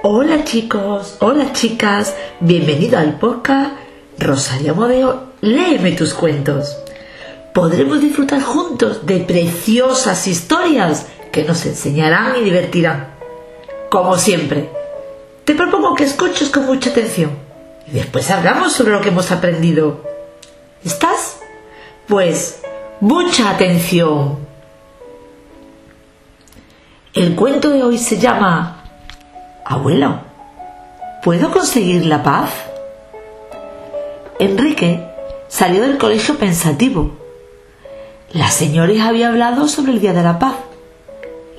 Hola chicos, hola chicas, bienvenido al podcast Rosario Modeo, léeme tus cuentos. Podremos disfrutar juntos de preciosas historias que nos enseñarán y divertirán. Como siempre, te propongo que escuches con mucha atención y después hablamos sobre lo que hemos aprendido. ¿Estás? Pues, mucha atención. El cuento de hoy se llama Abuelo, ¿puedo conseguir la paz? Enrique salió del colegio pensativo. La señora había hablado sobre el Día de la Paz.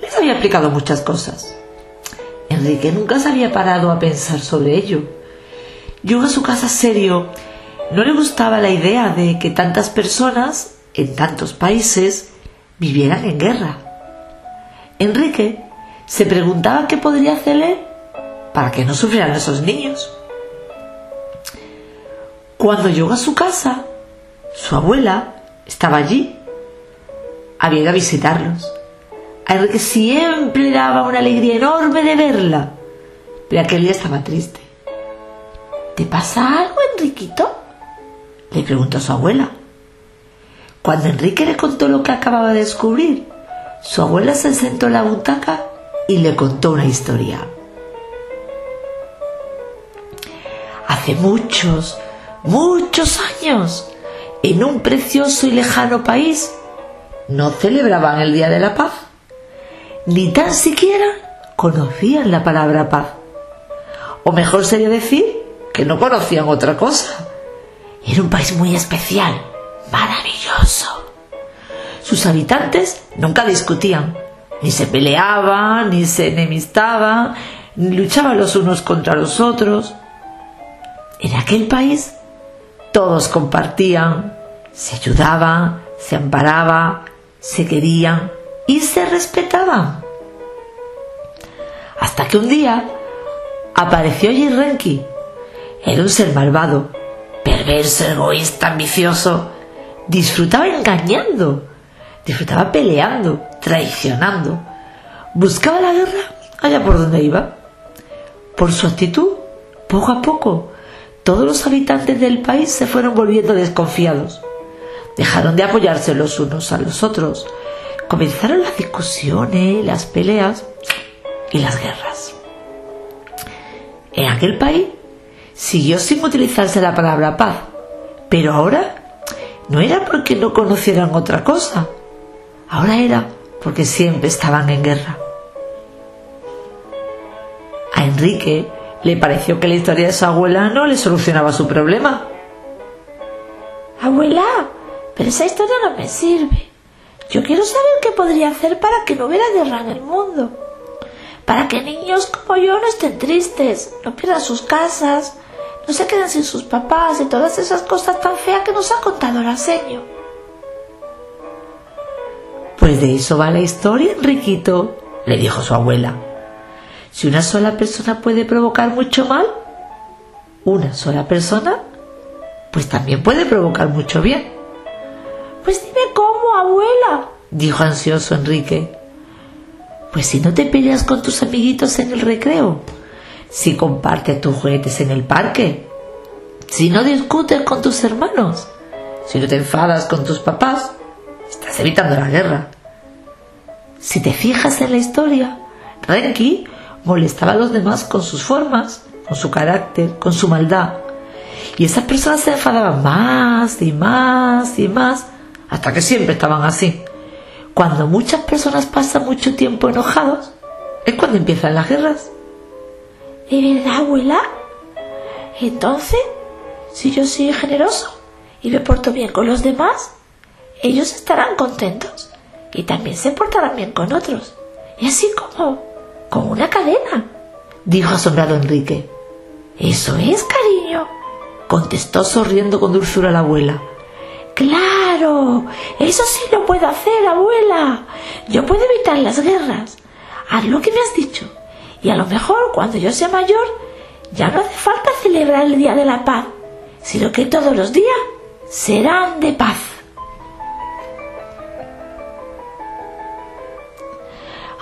Les había explicado muchas cosas. Enrique nunca se había parado a pensar sobre ello. Llegó a su casa serio. No le gustaba la idea de que tantas personas, en tantos países, vivieran en guerra. Enrique se preguntaba qué podría hacerle para que no sufrieran esos niños. Cuando llegó a su casa, su abuela estaba allí. Había ido a visitarlos. A Enrique siempre daba una alegría enorme de verla, pero aquel día estaba triste. ¿Te pasa algo, Enriquito? le preguntó su abuela. Cuando Enrique le contó lo que acababa de descubrir, su abuela se sentó en la butaca y le contó una historia. Muchos, muchos años, en un precioso y lejano país, no celebraban el Día de la Paz, ni tan siquiera conocían la palabra paz. O mejor sería decir que no conocían otra cosa. Era un país muy especial, maravilloso. Sus habitantes nunca discutían, ni se peleaban, ni se enemistaban, ni luchaban los unos contra los otros. En aquel país todos compartían, se ayudaban, se amparaban, se querían y se respetaban. Hasta que un día apareció Renki. Era un ser malvado, perverso, egoísta, ambicioso. Disfrutaba engañando, disfrutaba peleando, traicionando. Buscaba la guerra allá por donde iba. Por su actitud, poco a poco, todos los habitantes del país se fueron volviendo desconfiados. Dejaron de apoyarse los unos a los otros. Comenzaron las discusiones, las peleas y las guerras. En aquel país siguió sin utilizarse la palabra paz, pero ahora no era porque no conocieran otra cosa, ahora era porque siempre estaban en guerra. A Enrique le pareció que la historia de su abuela no le solucionaba su problema. Abuela, pero esa historia no me sirve. Yo quiero saber qué podría hacer para que no hubiera guerra en el mundo. Para que niños como yo no estén tristes, no pierdan sus casas, no se queden sin sus papás y todas esas cosas tan feas que nos ha contado el señor. Pues de eso va la historia, Enriquito, le dijo su abuela. Si una sola persona puede provocar mucho mal, una sola persona, pues también puede provocar mucho bien. Pues dime cómo, abuela, dijo ansioso Enrique. Pues si no te peleas con tus amiguitos en el recreo, si compartes tus juguetes en el parque, si no discutes con tus hermanos, si no te enfadas con tus papás, estás evitando la guerra. Si te fijas en la historia, Renki molestaba a los demás con sus formas, con su carácter, con su maldad. Y esas personas se enfadaban más y más y más, hasta que siempre estaban así. Cuando muchas personas pasan mucho tiempo enojados, es cuando empiezan las guerras. ¿De verdad, abuela? Entonces, si yo soy generoso y me porto bien con los demás, ellos estarán contentos y también se portarán bien con otros. Y así como con una cadena, dijo asombrado Enrique. Eso es, cariño, contestó sonriendo con dulzura la abuela. Claro, eso sí lo puedo hacer, abuela. Yo puedo evitar las guerras. Haz lo que me has dicho. Y a lo mejor cuando yo sea mayor, ya no hace falta celebrar el Día de la Paz, sino que todos los días serán de paz.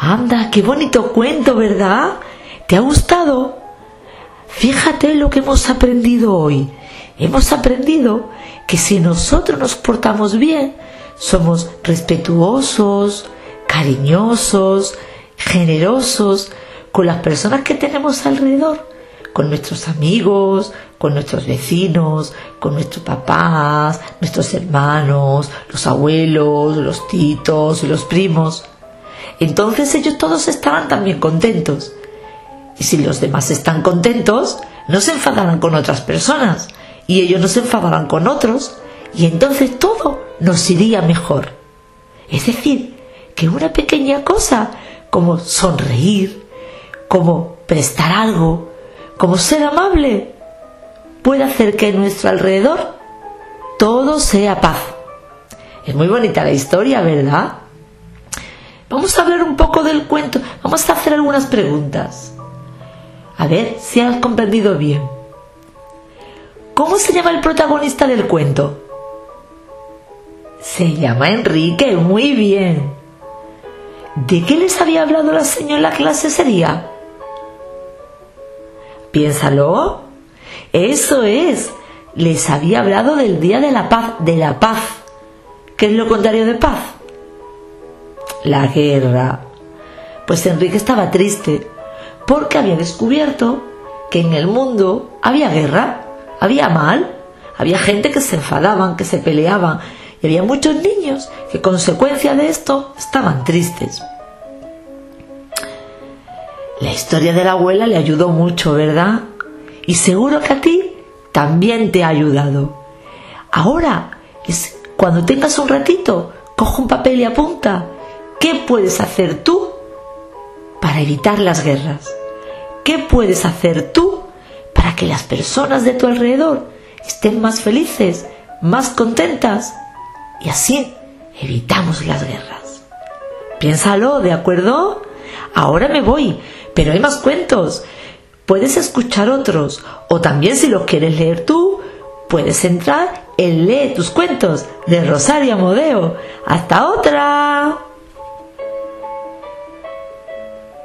Anda, qué bonito cuento, ¿verdad? ¿Te ha gustado? Fíjate lo que hemos aprendido hoy. Hemos aprendido que si nosotros nos portamos bien, somos respetuosos, cariñosos, generosos con las personas que tenemos alrededor, con nuestros amigos, con nuestros vecinos, con nuestros papás, nuestros hermanos, los abuelos, los titos los primos. Entonces ellos todos estarán también contentos. Y si los demás están contentos, no se enfadarán con otras personas y ellos no se enfadarán con otros y entonces todo nos iría mejor. Es decir, que una pequeña cosa como sonreír, como prestar algo, como ser amable, puede hacer que en nuestro alrededor todo sea paz. Es muy bonita la historia, ¿verdad? Vamos a hablar un poco del cuento, vamos a hacer algunas preguntas. A ver si has comprendido bien. ¿Cómo se llama el protagonista del cuento? Se llama Enrique, muy bien. ¿De qué les había hablado la señora en la clase ese día? Piénsalo. Eso es. Les había hablado del Día de la Paz, de la paz. ¿Qué es lo contrario de paz? La guerra. Pues Enrique estaba triste porque había descubierto que en el mundo había guerra, había mal, había gente que se enfadaban, que se peleaban, y había muchos niños que consecuencia de esto estaban tristes. La historia de la abuela le ayudó mucho, ¿verdad? Y seguro que a ti también te ha ayudado. Ahora, cuando tengas un ratito, coge un papel y apunta. ¿Qué puedes hacer tú para evitar las guerras? ¿Qué puedes hacer tú para que las personas de tu alrededor estén más felices, más contentas? Y así evitamos las guerras. Piénsalo, ¿de acuerdo? Ahora me voy, pero hay más cuentos. Puedes escuchar otros o también si los quieres leer tú, puedes entrar en Lee tus cuentos de Rosario Amodeo. ¡Hasta otra!